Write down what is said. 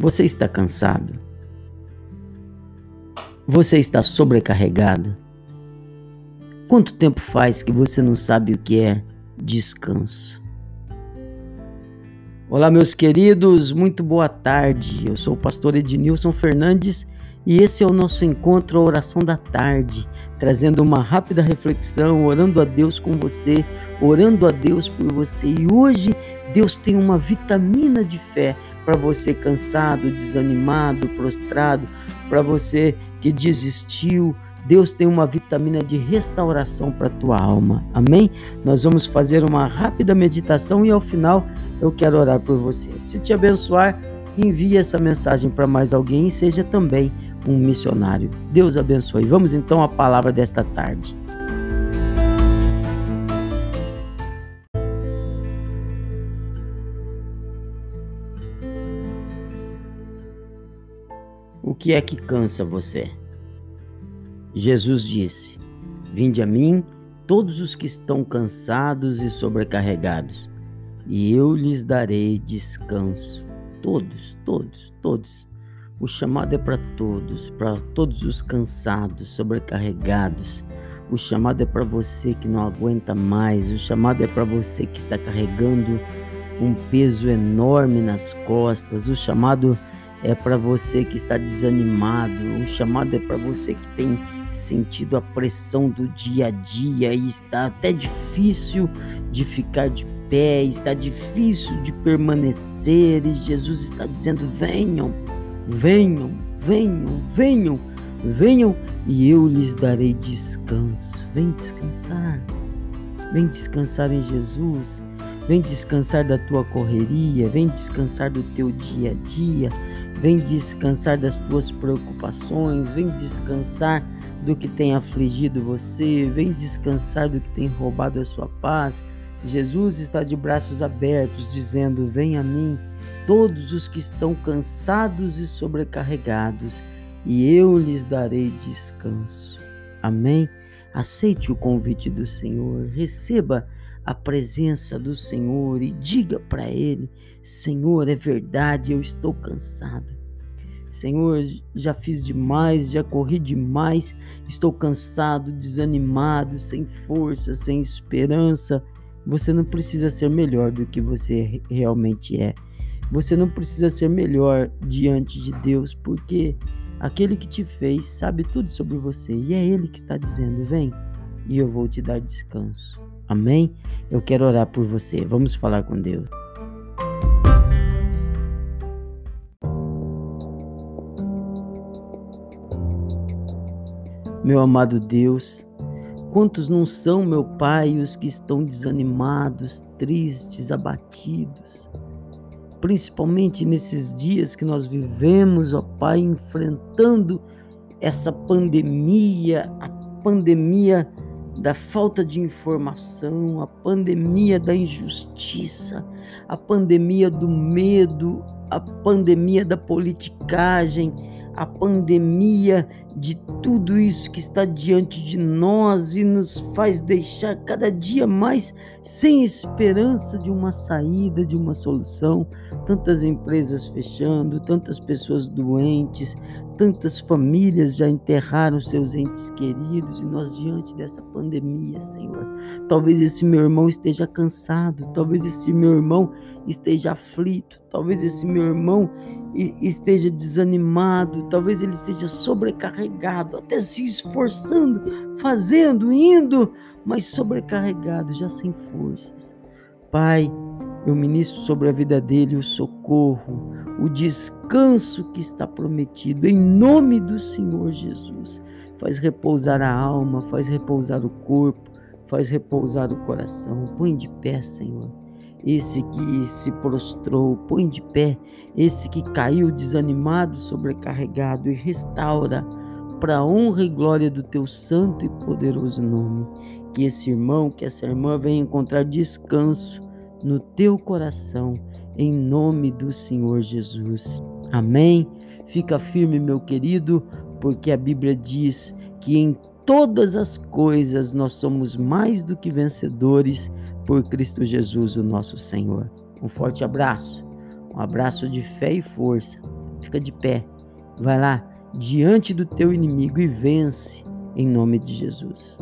Você está cansado? Você está sobrecarregado? Quanto tempo faz que você não sabe o que é descanso? Olá, meus queridos, muito boa tarde. Eu sou o pastor Ednilson Fernandes e esse é o nosso encontro, a oração da tarde, trazendo uma rápida reflexão, orando a Deus com você, orando a Deus por você. E hoje Deus tem uma vitamina de fé para você cansado, desanimado, prostrado, para você que desistiu. Deus tem uma vitamina de restauração para a tua alma. Amém? Nós vamos fazer uma rápida meditação e ao final eu quero orar por você. Se te abençoar, envie essa mensagem para mais alguém e seja também um missionário. Deus abençoe. Vamos então à palavra desta tarde. O que é que cansa você? Jesus disse: Vinde a mim, todos os que estão cansados e sobrecarregados, e eu lhes darei descanso. Todos, todos, todos. O chamado é para todos, para todos os cansados, sobrecarregados. O chamado é para você que não aguenta mais. O chamado é para você que está carregando um peso enorme nas costas. O chamado é para você que está desanimado. O chamado é para você que tem sentido a pressão do dia a dia e está até difícil de ficar de pé, está difícil de permanecer. E Jesus está dizendo: venham Venham, venham, venham, venham e eu lhes darei descanso. Vem descansar. Vem descansar em Jesus. Vem descansar da tua correria, vem descansar do teu dia a dia, vem descansar das tuas preocupações, vem descansar do que tem afligido você, vem descansar do que tem roubado a sua paz, Jesus está de braços abertos, dizendo: Vem a mim, todos os que estão cansados e sobrecarregados, e eu lhes darei descanso. Amém? Aceite o convite do Senhor, receba a presença do Senhor e diga para Ele: Senhor, é verdade, eu estou cansado. Senhor, já fiz demais, já corri demais, estou cansado, desanimado, sem força, sem esperança. Você não precisa ser melhor do que você realmente é. Você não precisa ser melhor diante de Deus, porque aquele que te fez sabe tudo sobre você e é Ele que está dizendo: Vem e eu vou te dar descanso. Amém? Eu quero orar por você. Vamos falar com Deus. Meu amado Deus, Quantos não são, meu Pai, os que estão desanimados, tristes, abatidos? Principalmente nesses dias que nós vivemos, ó Pai, enfrentando essa pandemia, a pandemia da falta de informação, a pandemia da injustiça, a pandemia do medo, a pandemia da politicagem, a pandemia de tudo isso que está diante de nós e nos faz deixar cada dia mais sem esperança de uma saída, de uma solução. Tantas empresas fechando, tantas pessoas doentes, tantas famílias já enterraram seus entes queridos e nós diante dessa pandemia, Senhor. Talvez esse meu irmão esteja cansado, talvez esse meu irmão esteja aflito, talvez esse meu irmão esteja desanimado, talvez ele esteja sobrecarregado, até se esforçando, fazendo, indo, mas sobrecarregado, já sem forças. Pai, eu ministro sobre a vida dele o socorro, o descanso que está prometido, em nome do Senhor Jesus. Faz repousar a alma, faz repousar o corpo, faz repousar o coração. Põe de pé, Senhor esse que se prostrou, põe de pé, esse que caiu desanimado, sobrecarregado e restaura para a honra e glória do teu santo e poderoso nome. Que esse irmão, que essa irmã venha encontrar descanso no teu coração, em nome do Senhor Jesus. Amém. Fica firme, meu querido, porque a Bíblia diz que em todas as coisas nós somos mais do que vencedores por Cristo Jesus, o nosso Senhor. Um forte abraço, um abraço de fé e força. fica de pé. Vai lá diante do teu inimigo e vence em nome de Jesus.